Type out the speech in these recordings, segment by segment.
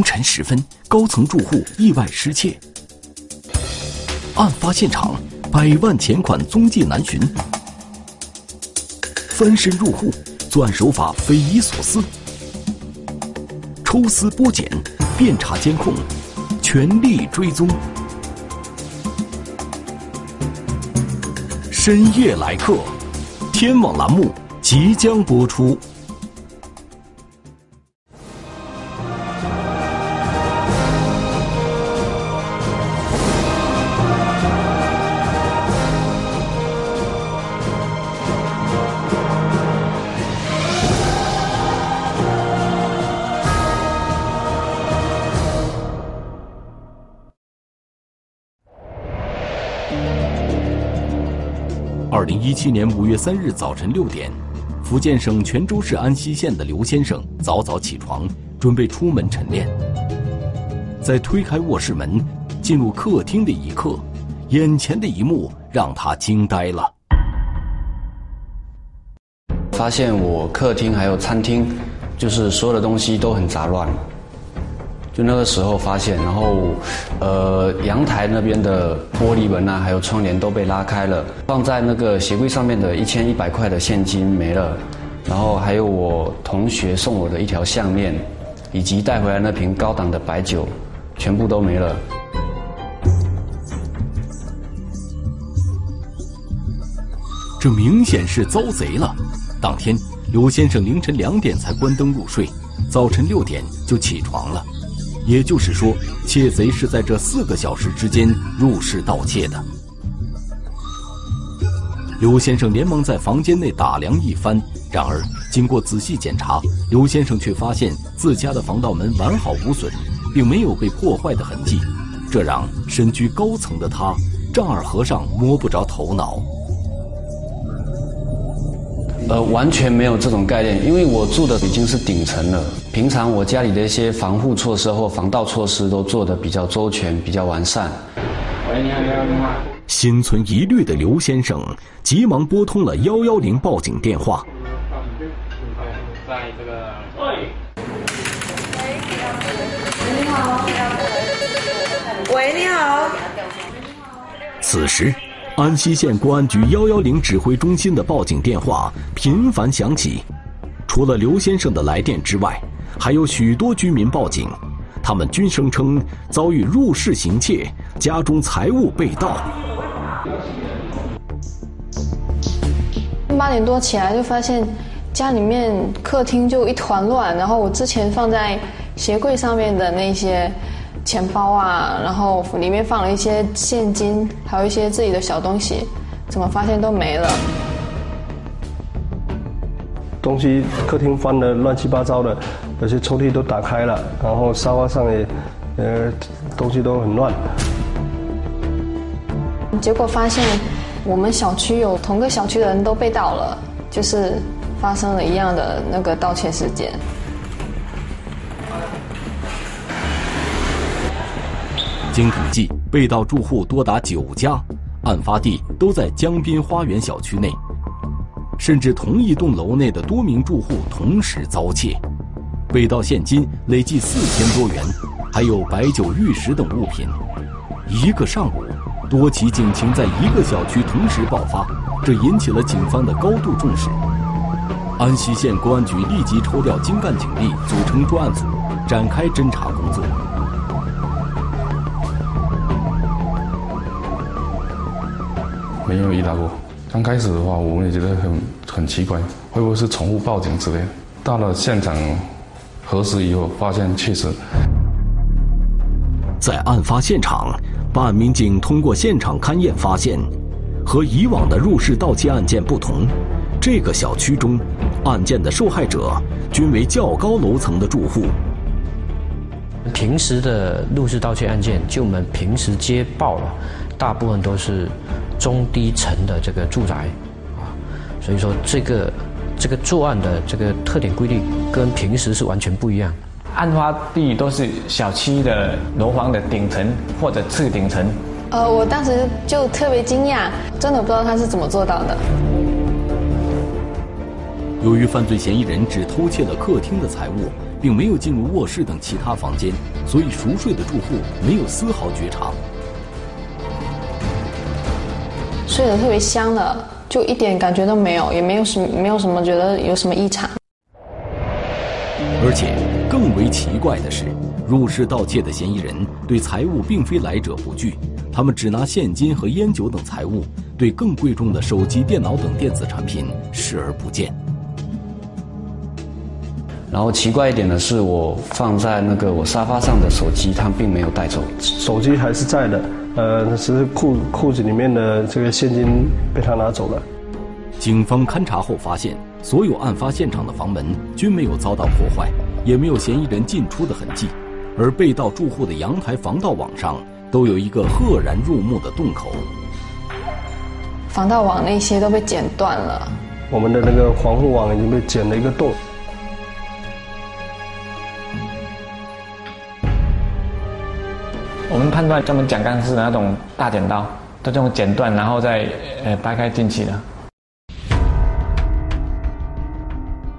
凌晨时分，高层住户意外失窃。案发现场，百万钱款踪迹难寻。翻身入户，作案手法匪夷所思。抽丝剥茧，遍查监控，全力追踪。深夜来客，天网栏目即将播出。七年五月三日早晨六点，福建省泉州市安溪县的刘先生早早起床，准备出门晨练。在推开卧室门，进入客厅的一刻，眼前的一幕让他惊呆了。发现我客厅还有餐厅，就是所有的东西都很杂乱。那个时候发现，然后，呃，阳台那边的玻璃门啊，还有窗帘都被拉开了，放在那个鞋柜上面的一千一百块的现金没了，然后还有我同学送我的一条项链，以及带回来那瓶高档的白酒，全部都没了。这明显是遭贼了。当天，刘先生凌晨两点才关灯入睡，早晨六点就起床了。也就是说，窃贼是在这四个小时之间入室盗窃的。刘先生连忙在房间内打量一番，然而经过仔细检查，刘先生却发现自家的防盗门完好无损，并没有被破坏的痕迹，这让身居高层的他丈二和尚摸不着头脑。呃，完全没有这种概念，因为我住的已经是顶层了。平常我家里的一些防护措施或防盗措施都做得比较周全、比较完善。喂，你好，你好。心存疑虑的刘先生急忙拨通了幺幺零报警电话。在这个。喂。喂，你好。喂，你好。此时。安溪县公安局幺幺零指挥中心的报警电话频繁响起，除了刘先生的来电之外，还有许多居民报警，他们均声称遭遇入室行窃，家中财物被盗。八点多起来就发现家里面客厅就一团乱，然后我之前放在鞋柜上面的那些。钱包啊，然后里面放了一些现金，还有一些自己的小东西，怎么发现都没了？东西客厅翻的乱七八糟的，有些抽屉都打开了，然后沙发上也，呃，东西都很乱。结果发现我们小区有同个小区的人都被盗了，就是发生了一样的那个盗窃事件。经统计，被盗住户多达九家，案发地都在江滨花园小区内，甚至同一栋楼内的多名住户同时遭窃，被盗现金累计四千多元，还有白酒、玉石等物品。一个上午，多起警情在一个小区同时爆发，这引起了警方的高度重视。安溪县公安局立即抽调精干警力，组成专案组，展开侦查工作。没有遇到过。刚开始的话，我们也觉得很很奇怪，会不会是宠物报警之类？到了现场核实以后，发现确实。在案发现场，办案民警通过现场勘验发现，和以往的入室盗窃案件不同，这个小区中，案件的受害者均为较高楼层的住户。平时的入室盗窃案件，就我们平时接报了，大部分都是。中低层的这个住宅，啊，所以说这个这个作案的这个特点规律跟平时是完全不一样。案发地都是小区的楼房的顶层或者次顶层。呃，我当时就特别惊讶，真的不知道他是怎么做到的。由于犯罪嫌疑人只偷窃了客厅的财物，并没有进入卧室等其他房间，所以熟睡的住户没有丝毫觉察。睡得特别香的，就一点感觉都没有，也没有什么没有什么觉得有什么异常。而且更为奇怪的是，入室盗窃的嫌疑人对财物并非来者不拒，他们只拿现金和烟酒等财物，对更贵重的手机、电脑等电子产品视而不见。然后奇怪一点的是，我放在那个我沙发上的手机，他并没有带走。手机还是在的，呃，只是裤裤子里面的这个现金被他拿走了。警方勘查后发现，所有案发现场的房门均没有遭到破坏，也没有嫌疑人进出的痕迹，而被盗住户的阳台防盗网上都有一个赫然入目的洞口。防盗网那些都被剪断了，我们的那个防护网已经被剪了一个洞。们判断专门讲钢丝的那种大剪刀，都这种剪断，然后再呃掰开进去的。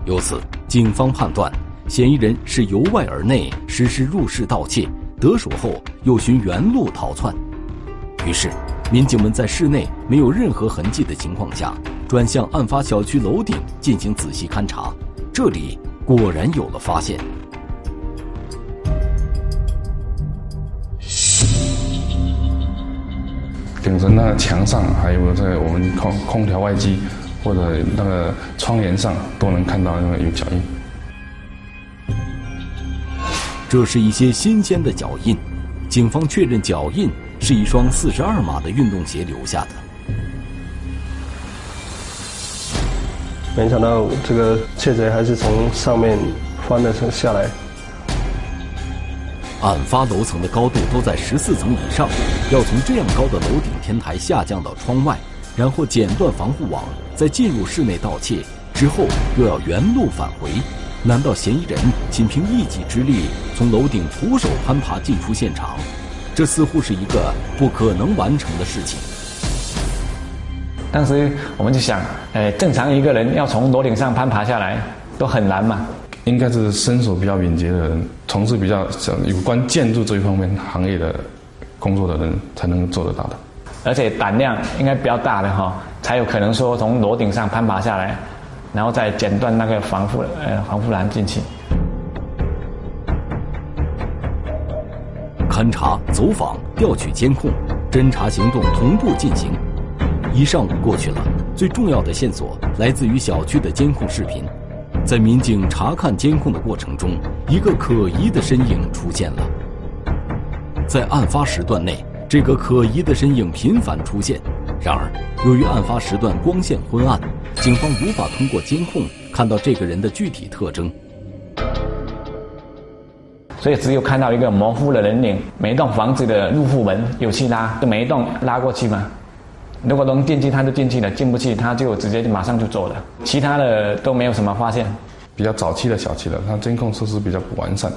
由此，警方判断嫌疑人是由外而内实施入室盗窃，得手后又循原路逃窜。于是，民警们在室内没有任何痕迹的情况下，转向案发小区楼顶进行仔细勘查。这里果然有了发现。顶着那个墙上，还有在我们空空调外机或者那个窗帘上，都能看到那个有脚印。这是一些新鲜的脚印，警方确认脚印是一双四十二码的运动鞋留下的。没想到这个窃贼还是从上面翻了下来。案发楼层的高度都在十四层以上，要从这样高的楼顶天台下降到窗外，然后剪断防护网，再进入室内盗窃，之后又要原路返回。难道嫌疑人仅凭一己之力从楼顶徒手攀爬进出现场？这似乎是一个不可能完成的事情。当时我们就想，呃，正常一个人要从楼顶上攀爬下来都很难嘛。应该是身手比较敏捷的人，从事比较有关建筑这一方面行业的工作的人才能做得到的。而且胆量应该比较大的哈，才有可能说从楼顶上攀爬下来，然后再剪断那个防护呃防护栏进去。勘查、走访、调取监控，侦查行动同步进行。一上午过去了，最重要的线索来自于小区的监控视频。在民警查看监控的过程中，一个可疑的身影出现了。在案发时段内，这个可疑的身影频繁出现。然而，由于案发时段光线昏暗，警方无法通过监控看到这个人的具体特征，所以只有看到一个模糊的人影。每栋房子的入户门有去拉，就每一栋拉过去嘛。如果能进去，他就进去了；进不去，他就直接就马上就走了。其他的都没有什么发现。比较早期的小区了，它监控设施比较不完善。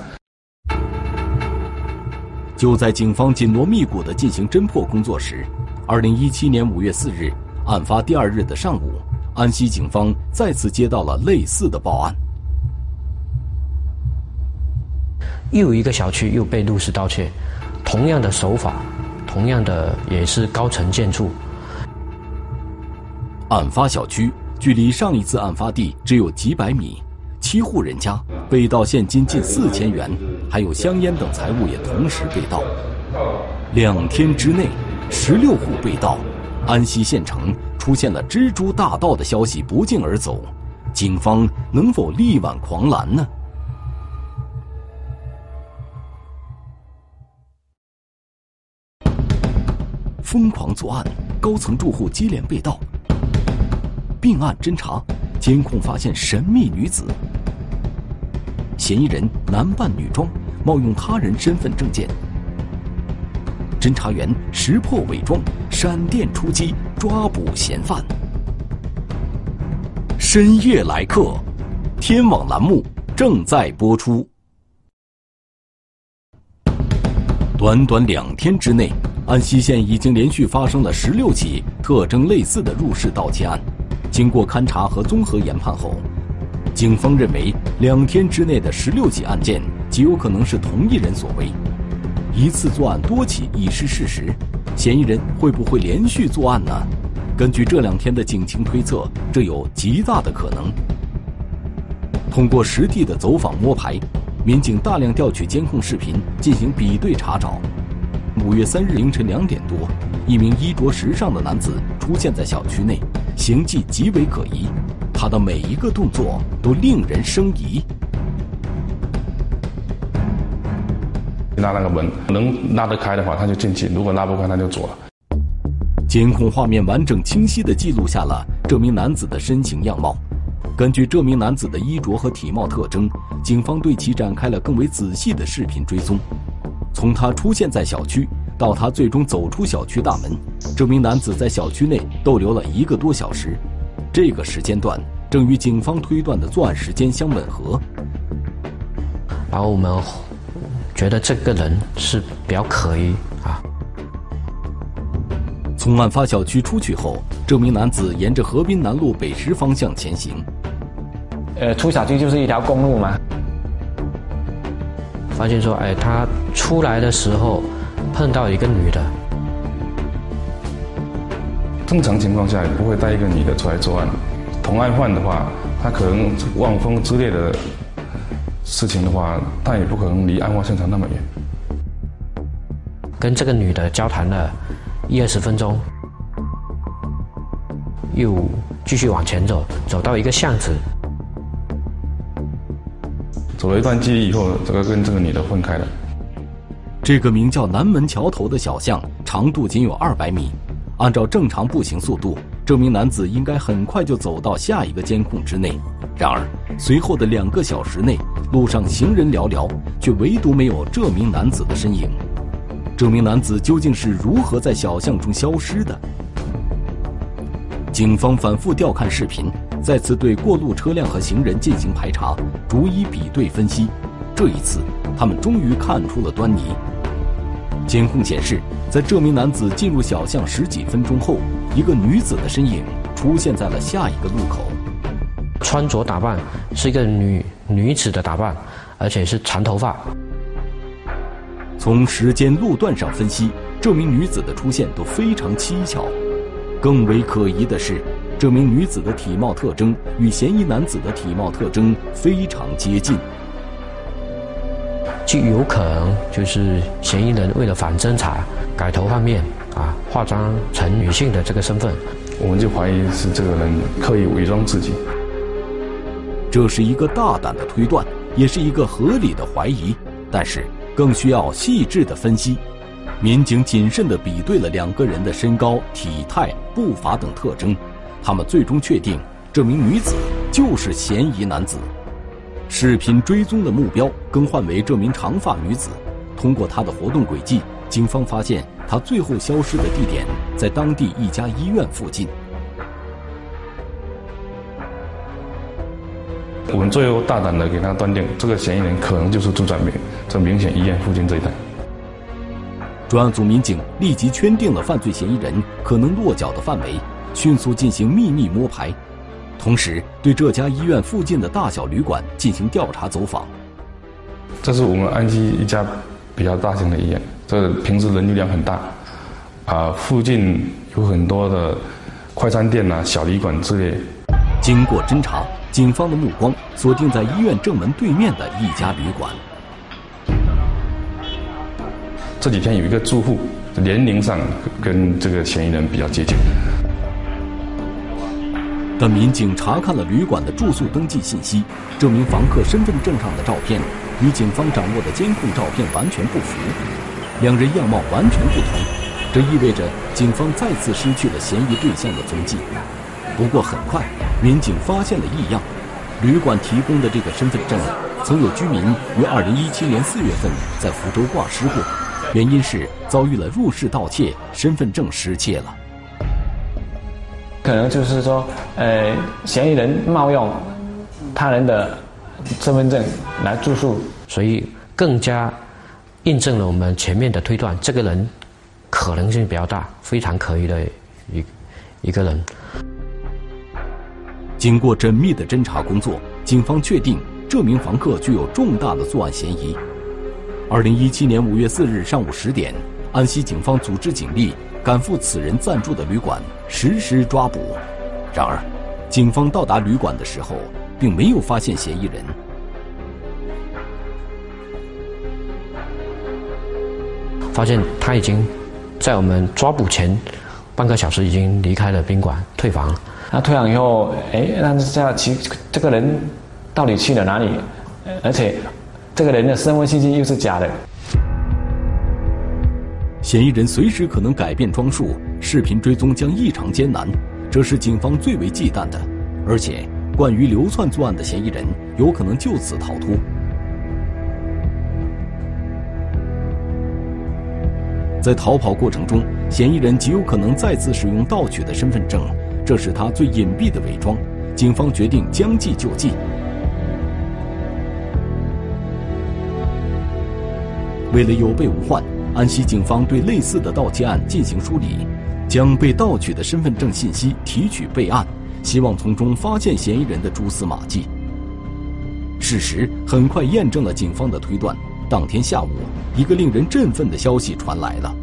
就在警方紧锣密鼓地进行侦破工作时，二零一七年五月四日，案发第二日的上午，安溪警方再次接到了类似的报案。又一个小区又被入室盗窃，同样的手法，同样的也是高层建筑。案发小区距离上一次案发地只有几百米，七户人家被盗现金近四千元，还有香烟等财物也同时被盗。两天之内，十六户被盗，安溪县城出现了蜘蛛大盗的消息不胫而走，警方能否力挽狂澜呢？疯狂作案，高层住户接连被盗。并案侦查，监控发现神秘女子。嫌疑人男扮女装，冒用他人身份证件。侦查员识破伪装，闪电出击，抓捕嫌犯。深夜来客，天网栏目正在播出。短短两天之内，安溪县已经连续发生了十六起特征类似的入室盗窃案。经过勘查和综合研判后，警方认为，两天之内的十六起案件极有可能是同一人所为。一次作案多起已是事实，嫌疑人会不会连续作案呢？根据这两天的警情推测，这有极大的可能。通过实地的走访摸排，民警大量调取监控视频进行比对查找。五月三日凌晨两点多，一名衣着时尚的男子出现在小区内，行迹极为可疑，他的每一个动作都令人生疑。拉那个门能拉得开的话，他就进去；如果拉不开，他就走了。监控画面完整清晰地记录下了这名男子的身形样貌。根据这名男子的衣着和体貌特征，警方对其展开了更为仔细的视频追踪。从他出现在小区到他最终走出小区大门，这名男子在小区内逗留了一个多小时。这个时间段正与警方推断的作案时间相吻合。然后我们。觉得这个人是比较可疑啊。从案发小区出去后，这名男子沿着河滨南路北十方向前行。呃，出小区就是一条公路嘛。发现说，哎，他出来的时候碰到一个女的。正常情况下也不会带一个女的出来作案。同案犯的话，他可能望风之类的。事情的话，他也不可能离案发现场那么远。跟这个女的交谈了一二十分钟，又继续往前走，走到一个巷子，走了一段距离以后，这个跟这个女的分开了。这个名叫南门桥头的小巷，长度仅有二百米。按照正常步行速度，这名男子应该很快就走到下一个监控之内。然而，随后的两个小时内，路上行人寥寥，却唯独没有这名男子的身影。这名男子究竟是如何在小巷中消失的？警方反复调看视频，再次对过路车辆和行人进行排查，逐一比对分析。这一次，他们终于看出了端倪。监控显示，在这名男子进入小巷十几分钟后，一个女子的身影出现在了下一个路口。穿着打扮是一个女女子的打扮，而且是长头发。从时间路段上分析，这名女子的出现都非常蹊跷。更为可疑的是，这名女子的体貌特征与嫌疑男子的体貌特征非常接近。就有可能就是嫌疑人为了反侦查，改头换面啊，化妆成女性的这个身份。我们就怀疑是这个人刻意伪装自己。这是一个大胆的推断，也是一个合理的怀疑，但是更需要细致的分析。民警谨慎地比对了两个人的身高、体态、步伐等特征，他们最终确定这名女子就是嫌疑男子。视频追踪的目标更换为这名长发女子，通过她的活动轨迹，警方发现她最后消失的地点在当地一家医院附近。我们最后大胆的给他断定，这个嫌疑人可能就是住在明这明显医院附近这一带。专案组民警立即圈定了犯罪嫌疑人可能落脚的范围，迅速进行秘密摸排，同时对这家医院附近的大小旅馆进行调查走访。这是我们安溪一家比较大型的医院，这平时人流量很大，啊，附近有很多的快餐店呐、小旅馆之类。经过侦查。警方的目光锁定在医院正门对面的一家旅馆。这几天有一个住户年龄上跟这个嫌疑人比较接近。但民警查看了旅馆的住宿登记信息，这名房客身份证上的照片与警方掌握的监控照片完全不符，两人样貌完全不同，这意味着警方再次失去了嫌疑对象的踪迹。不过很快，民警发现了异样。旅馆提供的这个身份证，曾有居民于2017年4月份在福州挂失过，原因是遭遇了入室盗窃，身份证失窃了。可能就是说，呃，嫌疑人冒用他人的身份证来住宿，所以更加印证了我们前面的推断，这个人可能性比较大，非常可疑的一一个人。经过缜密的侦查工作，警方确定这名房客具有重大的作案嫌疑。二零一七年五月四日上午十点，安溪警方组织警力赶赴此人暂住的旅馆，实施抓捕。然而，警方到达旅馆的时候，并没有发现嫌疑人。发现他已经在我们抓捕前半个小时已经离开了宾馆，退房了。那退房以后，哎，那这样其这个人到底去了哪里？而且这个人的身份信息又是假的。嫌疑人随时可能改变装束，视频追踪将异常艰难，这是警方最为忌惮的。而且，惯于流窜作案的嫌疑人有可能就此逃脱。在逃跑过程中，嫌疑人极有可能再次使用盗取的身份证，这是他最隐蔽的伪装。警方决定将计就计。为了有备无患，安溪警方对类似的盗窃案进行梳理，将被盗取的身份证信息提取备案，希望从中发现嫌疑人的蛛丝马迹。事实很快验证了警方的推断。当天下午，一个令人振奋的消息传来了：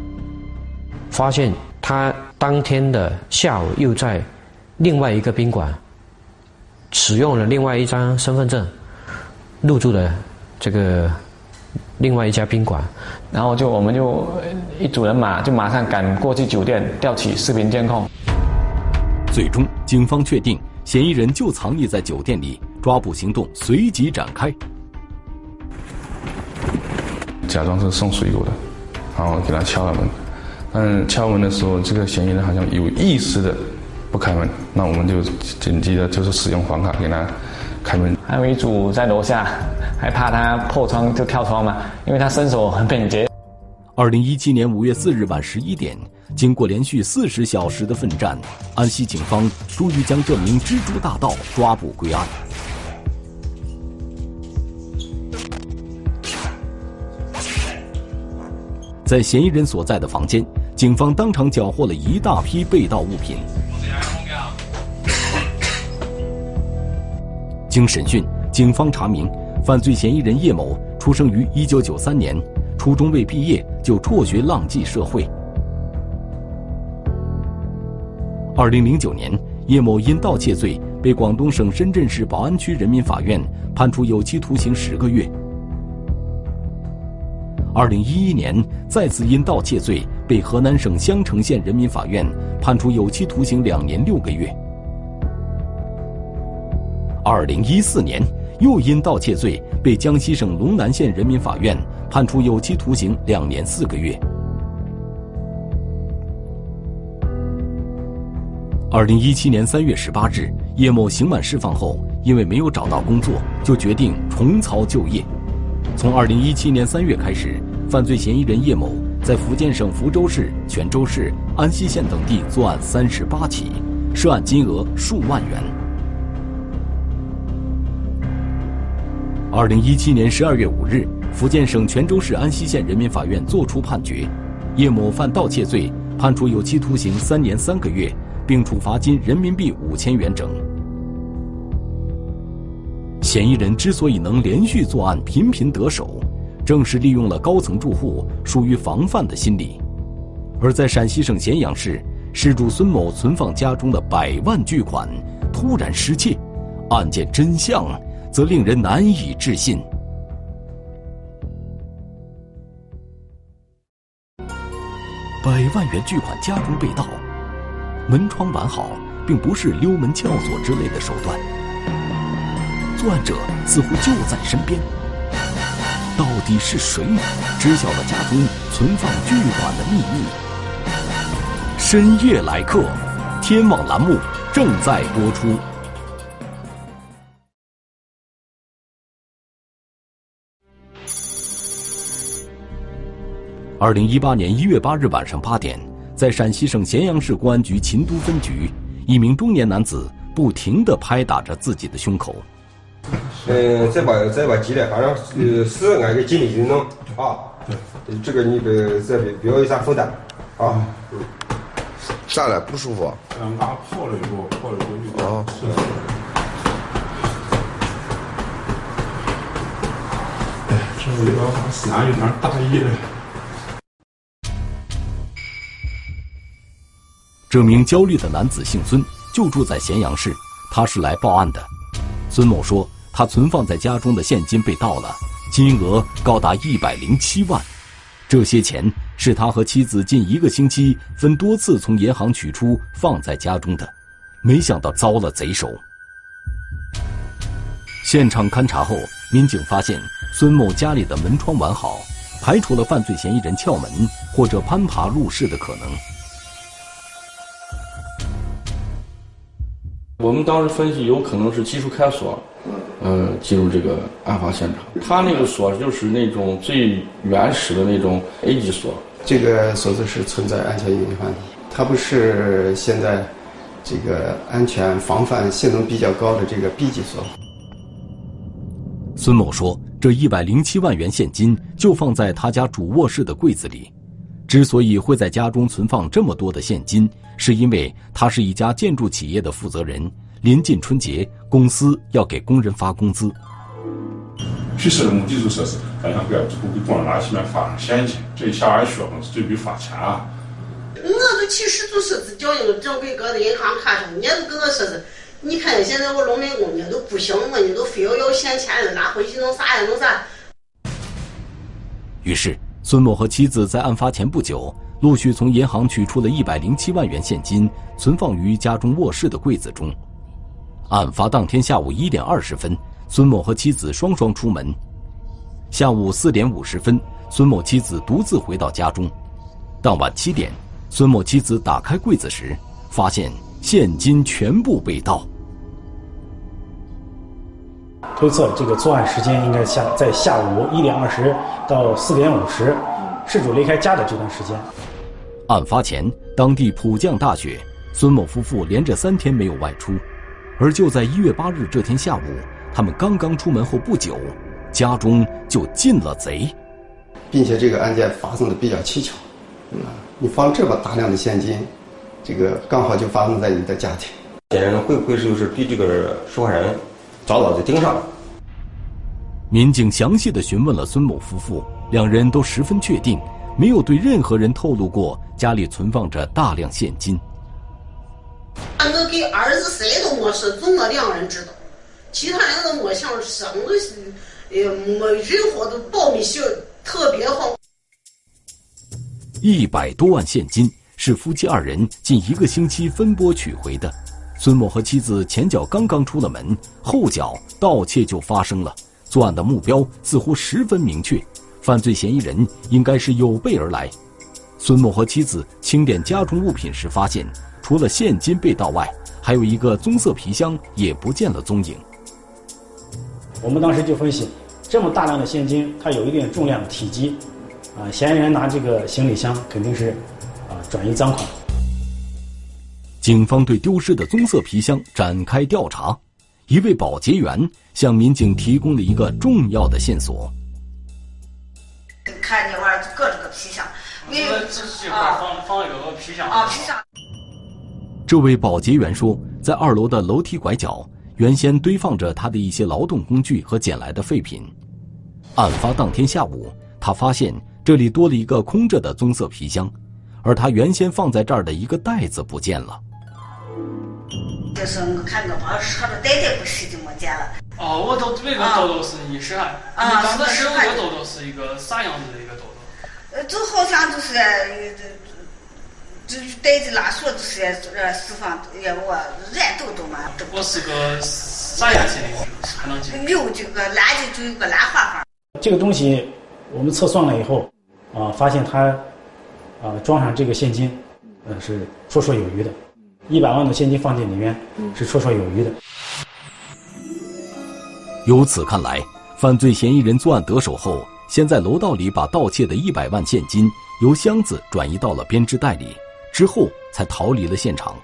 发现他当天的下午又在另外一个宾馆使用了另外一张身份证入住的这个另外一家宾馆，然后就我们就一组人马就马上赶过去酒店调取视频监控。最终，警方确定嫌疑人就藏匿在酒店里，抓捕行动随即展开。假装是送水果的，然后给他敲了门，但敲门的时候，这个嫌疑人好像有意识的不开门，那我们就紧急的就是使用房卡给他开门。还有一组在楼下，还怕他破窗就跳窗嘛，因为他身手很敏捷。二零一七年五月四日晚十一点，经过连续四十小时的奋战，安溪警方终于将这名蜘蛛大盗抓捕归案。在嫌疑人所在的房间，警方当场缴获了一大批被盗物品。经审讯，警方查明，犯罪嫌疑人叶某出生于1993年，初中未毕业就辍学浪迹社会。2009年，叶某因盗窃罪被广东省深圳市宝安区人民法院判处有期徒刑十个月。二零一一年，再次因盗窃罪被河南省襄城县人民法院判处有期徒刑两年六个月。二零一四年，又因盗窃罪被江西省龙南县人民法院判处有期徒刑两年四个月。二零一七年三月十八日，叶某刑满释放后，因为没有找到工作，就决定重操旧业。从二零一七年三月开始，犯罪嫌疑人叶某在福建省福州市、泉州市、安溪县等地作案三十八起，涉案金额数万元。二零一七年十二月五日，福建省泉州市安溪县人民法院作出判决，叶某犯盗窃罪，判处有期徒刑三年三个月，并处罚金人民币五千元整。嫌疑人之所以能连续作案、频频得手，正是利用了高层住户疏于防范的心理。而在陕西省咸阳市，失主孙某存放家中的百万巨款突然失窃，案件真相则令人难以置信。百万元巨款家中被盗，门窗完好，并不是溜门撬锁之类的手段。作案者似乎就在身边，到底是谁知晓了家中存放巨款的秘密？深夜来客，天网栏目正在播出。二零一八年一月八日晚上八点，在陕西省咸阳市公安局秦都分局，一名中年男子不停地拍打着自己的胸口。嗯，再把再把急点，反正呃，是俺给尽力去弄啊。这个你别再别不要有啥负担啊。下来不舒服？嗯，俺跑了一步，跑了一步。啊，是。哎，这有点心，俺有点大意了。这名焦虑的男子姓孙，就住在咸阳市。他是来报案的。孙某说，他存放在家中的现金被盗了，金额高达一百零七万。这些钱是他和妻子近一个星期分多次从银行取出放在家中的，没想到遭了贼手。现场勘查后，民警发现孙某家里的门窗完好，排除了犯罪嫌疑人撬门或者攀爬入室的可能。我们当时分析，有可能是技术开锁，呃，进入这个案发现场。他那个锁就是那种最原始的那种 A 级锁。这个锁子是存在安全隐患的，它不是现在这个安全防范性能比较高的这个 B 级锁。孙某说：“这一百零七万元现金就放在他家主卧室的柜子里。之所以会在家中存放这么多的现金。”是因为他是一家建筑企业的负责人，临近春节，公司要给工人发工资。去世的目的就说是让他不要给工人垃圾里面发现金，这一下俺血本是准备发钱啊。我都其实就说是交应正规搁在银行卡上，人家都跟我说是，你看现在我农民工呢都不行了，你都非要要现钱了，拿回去弄啥呀？弄啥？于是孙某和妻子在案发前不久。陆续从银行取出了一百零七万元现金，存放于家中卧室的柜子中。案发当天下午一点二十分，孙某和妻子双双出门。下午四点五十分，孙某妻子独自回到家中。当晚七点，孙某妻子打开柜子时，发现现金全部被盗。推测这个作案时间应该下在下午一点二十到四点五十，事主离开家的这段时间。案发前，当地普降大雪，孙某夫妇连着三天没有外出，而就在一月八日这天下午，他们刚刚出门后不久，家中就进了贼，并且这个案件发生的比较蹊跷，啊，你放这么大量的现金，这个刚好就发生在你的家庭，嫌疑人会不会就是对这个受害人早早就盯上了？民警详细的询问了孙某夫妇，两人都十分确定。没有对任何人透露过家里存放着大量现金。我给儿子谁都没说，就我两人知道，其他人都没想说。我是，呃，没任何的保密性特别好。一百多万现金是夫妻二人近一个星期分拨取回的。孙某和妻子前脚刚刚出了门，后脚盗窃就发生了。作案的目标似乎十分明确。犯罪嫌疑人应该是有备而来。孙某和妻子清点家中物品时发现，除了现金被盗外，还有一个棕色皮箱也不见了踪影。我们当时就分析，这么大量的现金，它有一定重量、体积，啊，嫌疑人拿这个行李箱肯定是啊转移赃款。警方对丢失的棕色皮箱展开调查，一位保洁员向民警提供了一个重要的线索。看见玩儿就搁这个皮箱，为啊放放有个皮箱啊皮箱。这位保洁员说，在二楼的楼梯拐角，原先堆放着他的一些劳动工具和捡来的废品。案发当天下午，他发现这里多了一个空着的棕色皮箱，而他原先放在这儿的一个袋子不见了。就是我看我把车的袋袋不是就没见了。哦，我都每个兜兜是你是啊？你当时这个兜兜是一个啥样子的一个兜兜？呃，就好像就是这这袋子拉锁就是呃释放也我软兜兜嘛。我是个啥颜色的？还能记？有这个蓝的，就有个蓝花花。这个东西我们测算了以后，啊，发现它啊装上这个现金，呃是绰绰有余的，一百万的现金放进里面是绰绰有余的。由此看来，犯罪嫌疑人作案得手后，先在楼道里把盗窃的一百万现金由箱子转移到了编织袋里，之后才逃离了现场。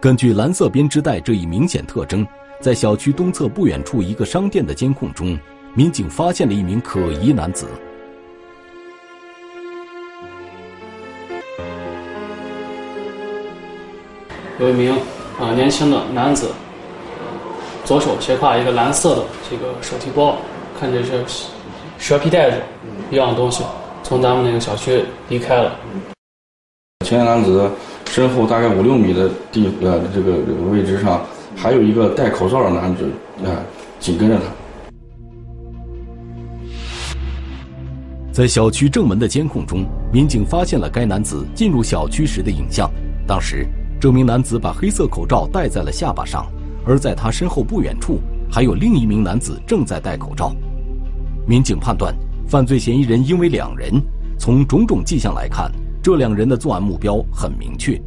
根据蓝色编织袋这一明显特征，在小区东侧不远处一个商店的监控中，民警发现了一名可疑男子。有一名啊年轻的男子。左手斜挎一个蓝色的这个手提包，看着是蛇皮袋子一样东西，从咱们那个小区离开了。嫌疑男子身后大概五六米的地呃这个位置上，还有一个戴口罩的男子啊，紧跟着他。在小区正门的监控中，民警发现了该男子进入小区时的影像。当时，这名男子把黑色口罩戴在了下巴上，而在他身后不远处，还有另一名男子正在戴口罩。民警判断，犯罪嫌疑人因为两人，从种种迹象来看，这两人的作案目标很明确。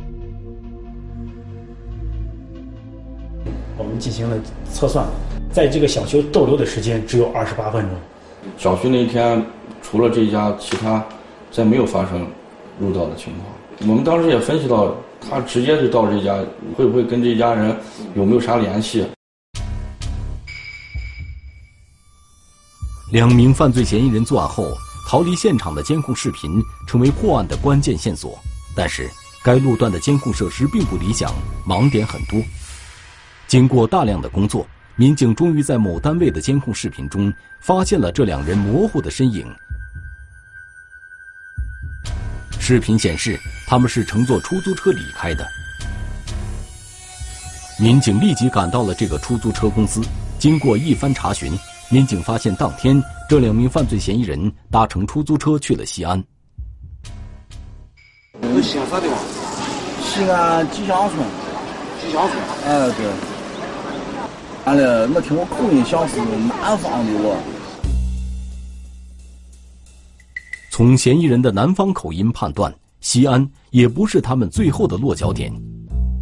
我们进行了测算，在这个小区逗留的时间只有二十八分钟。小区那一天。除了这家，其他再没有发生入盗的情况。我们当时也分析到，他直接就到这家，会不会跟这家人有没有啥联系？两名犯罪嫌疑人作案后逃离现场的监控视频成为破案的关键线索，但是该路段的监控设施并不理想，盲点很多。经过大量的工作，民警终于在某单位的监控视频中发现了这两人模糊的身影。视频显示，他们是乘坐出租车离开的。民警立即赶到了这个出租车公司，经过一番查询，民警发现当天这两名犯罪嫌疑人搭乘出租车去了西安。西安啥地方？西安吉祥村。吉祥村。哎，对。完了，我听我口音像是南方的我。从嫌疑人的南方口音判断，西安也不是他们最后的落脚点。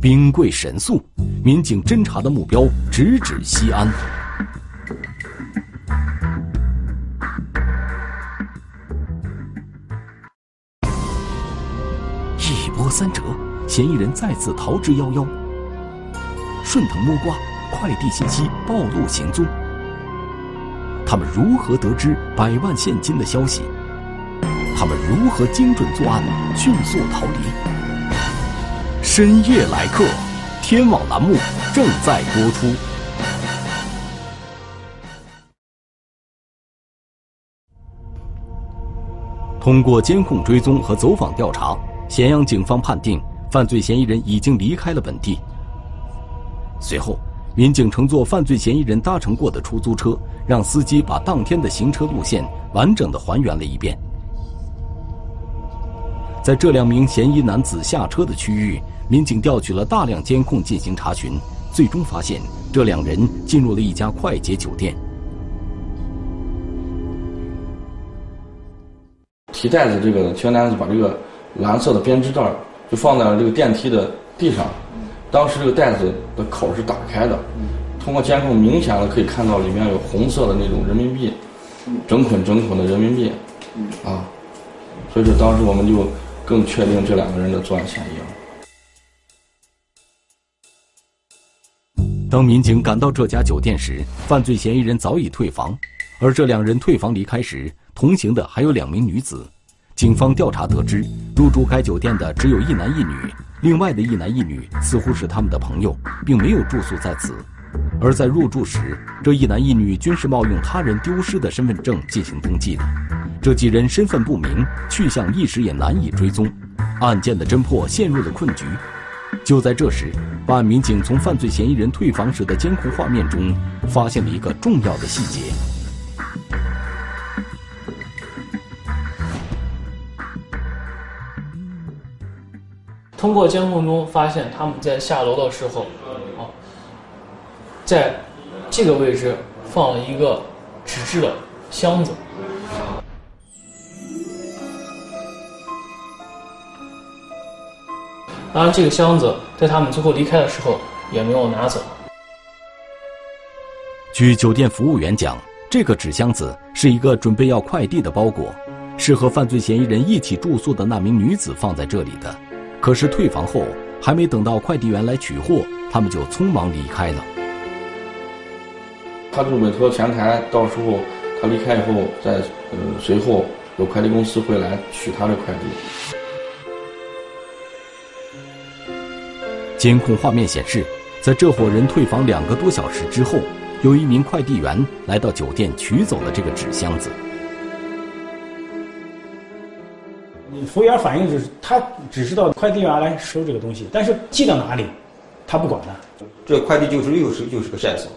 兵贵神速，民警侦查的目标直指西安。一波三折，嫌疑人再次逃之夭夭。顺藤摸瓜，快递信息暴露行踪。他们如何得知百万现金的消息？他们如何精准作案、迅速逃离？深夜来客，天网栏目正在播出。通过监控追踪和走访调查，咸阳警方判定犯罪嫌疑人已经离开了本地。随后，民警乘坐犯罪嫌疑人搭乘过的出租车，让司机把当天的行车路线完整的还原了一遍。在这两名嫌疑男子下车的区域，民警调取了大量监控进行查询，最终发现这两人进入了一家快捷酒店。提袋子这个嫌疑男子把这个蓝色的编织袋就放在了这个电梯的地上，当时这个袋子的口是打开的，通过监控明显的可以看到里面有红色的那种人民币，整捆整捆的人民币，啊，所以说当时我们就。更确定这两个人的作案嫌疑了。当民警赶到这家酒店时，犯罪嫌疑人早已退房，而这两人退房离开时，同行的还有两名女子。警方调查得知，入住该酒店的只有一男一女，另外的一男一女似乎是他们的朋友，并没有住宿在此。而在入住时，这一男一女均是冒用他人丢失的身份证进行登记的。这几人身份不明，去向一时也难以追踪，案件的侦破陷入了困局。就在这时，办案民警从犯罪嫌疑人退房时的监控画面中，发现了一个重要的细节。通过监控中发现，他们在下楼的时候，啊，在这个位置放了一个纸质的箱子。当然，这个箱子在他们最后离开的时候也没有拿走。据酒店服务员讲，这个纸箱子是一个准备要快递的包裹，是和犯罪嫌疑人一起住宿的那名女子放在这里的。可是退房后，还没等到快递员来取货，他们就匆忙离开了。他就委托前台，到时候他离开以后，再呃随后有快递公司会来取他的快递。监控画面显示，在这伙人退房两个多小时之后，有一名快递员来到酒店取走了这个纸箱子。服务员反映就是他只知道快递员来收这个东西，但是寄到哪里，他不管的。这快递就是又是又是个线索。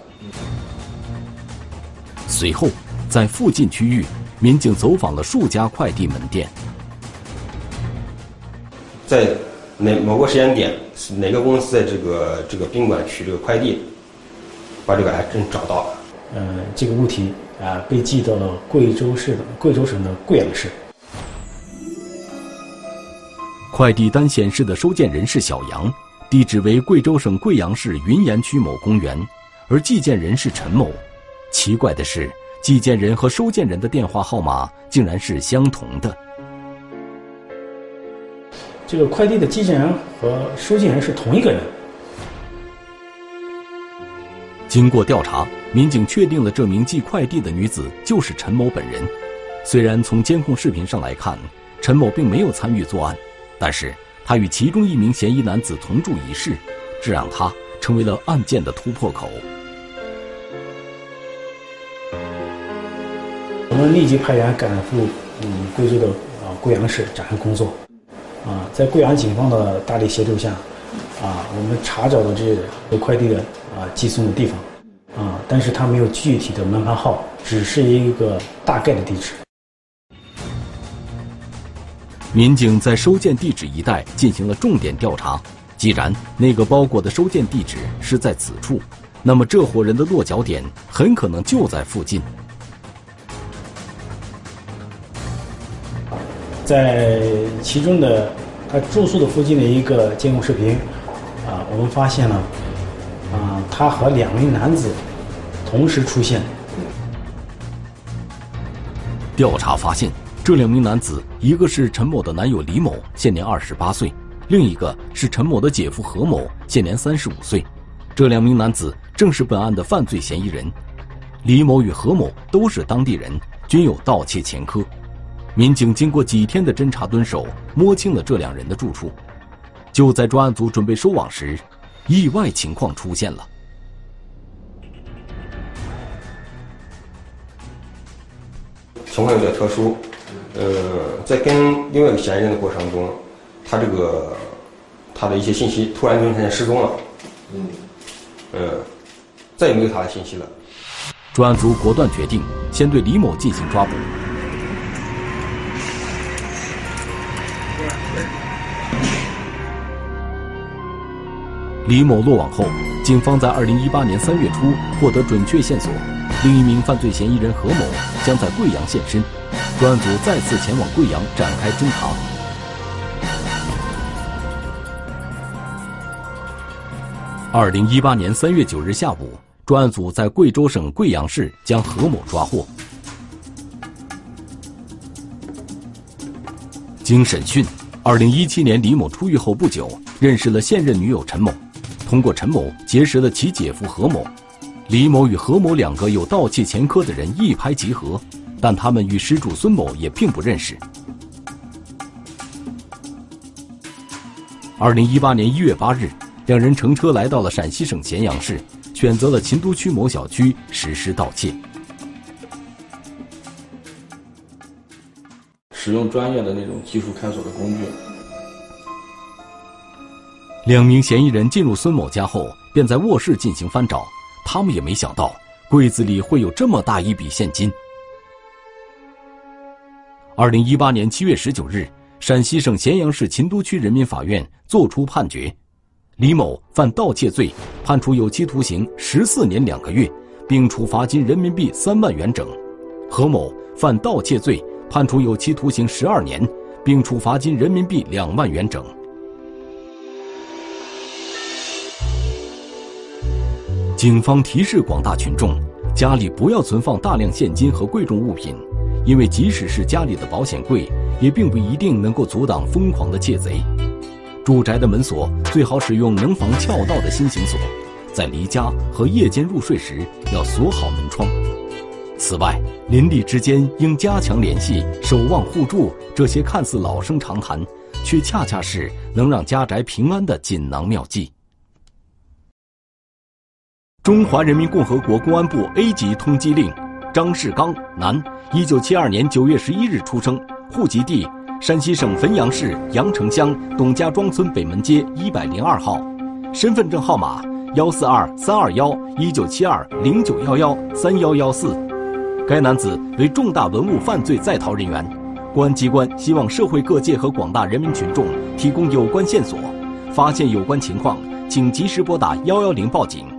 随后，在附近区域，民警走访了数家快递门店，在哪某个时间点，哪个公司在这个这个宾馆取这个快递，把这个还真找到了。呃，这个物体啊被寄到了贵州市的贵州省的贵阳市。快递单显示的收件人是小杨，地址为贵州省贵阳市云岩区某公园，而寄件人是陈某。奇怪的是，寄件人和收件人的电话号码竟然是相同的。这个快递的寄件人和收件人是同一个人。经过调查，民警确定了这名寄快递的女子就是陈某本人。虽然从监控视频上来看，陈某并没有参与作案，但是他与其中一名嫌疑男子同住一室，这让他成为了案件的突破口。我们立即派员赶赴嗯贵州的啊贵阳市展开工作，啊，在贵阳警方的大力协助下，啊，我们查找了这个快递的啊寄送的地方，啊，但是它没有具体的门牌号，只是一个大概的地址。民警在收件地址一带进行了重点调查，既然那个包裹的收件地址是在此处，那么这伙人的落脚点很可能就在附近。在其中的他住宿的附近的一个监控视频，啊，我们发现了，啊，他和两名男子同时出现。调查发现，这两名男子，一个是陈某的男友李某，现年二十八岁；另一个是陈某的姐夫何某，现年三十五岁。这两名男子正是本案的犯罪嫌疑人。李某与何某都是当地人，均有盗窃前科。民警经过几天的侦查蹲守，摸清了这两人的住处。就在专案组准备收网时，意外情况出现了。情况有点特殊，呃，在跟另外一个嫌疑人的过程中，他这个他的一些信息突然间失踪了，嗯，呃，再也没有他的信息了。专案组果断决定先对李某进行抓捕。李某落网后，警方在二零一八年三月初获得准确线索，另一名犯罪嫌疑人何某将在贵阳现身，专案组再次前往贵阳展开侦查。二零一八年三月九日下午，专案组在贵州省贵阳市将何某抓获。经审讯，二零一七年李某出狱后不久，认识了现任女友陈某。通过陈某结识了其姐夫何某，李某与何某两个有盗窃前科的人一拍即合，但他们与失主孙某也并不认识。二零一八年一月八日，两人乘车来到了陕西省咸阳市，选择了秦都区某小区实施盗窃，使用专业的那种技术开锁的工具。两名嫌疑人进入孙某家后，便在卧室进行翻找。他们也没想到柜子里会有这么大一笔现金。二零一八年七月十九日，陕西省咸阳市秦都区人民法院作出判决：李某犯盗窃罪，判处有期徒刑十四年两个月，并处罚金人民币三万元整；何某犯盗窃罪，判处有期徒刑十二年，并处罚金人民币两万元整。警方提示广大群众，家里不要存放大量现金和贵重物品，因为即使是家里的保险柜，也并不一定能够阻挡疯狂的窃贼。住宅的门锁最好使用能防撬盗的新型锁，在离家和夜间入睡时要锁好门窗。此外，邻里之间应加强联系，守望互助，这些看似老生常谈，却恰恰是能让家宅平安的锦囊妙计。中华人民共和国公安部 A 级通缉令：张世刚，男，一九七二年九月十一日出生，户籍地山西省汾阳市阳城乡董家庄村北门街一百零二号，身份证号码幺四二三二幺一九七二零九幺幺三幺幺四。该男子为重大文物犯罪在逃人员，公安机关希望社会各界和广大人民群众提供有关线索，发现有关情况，请及时拨打幺幺零报警。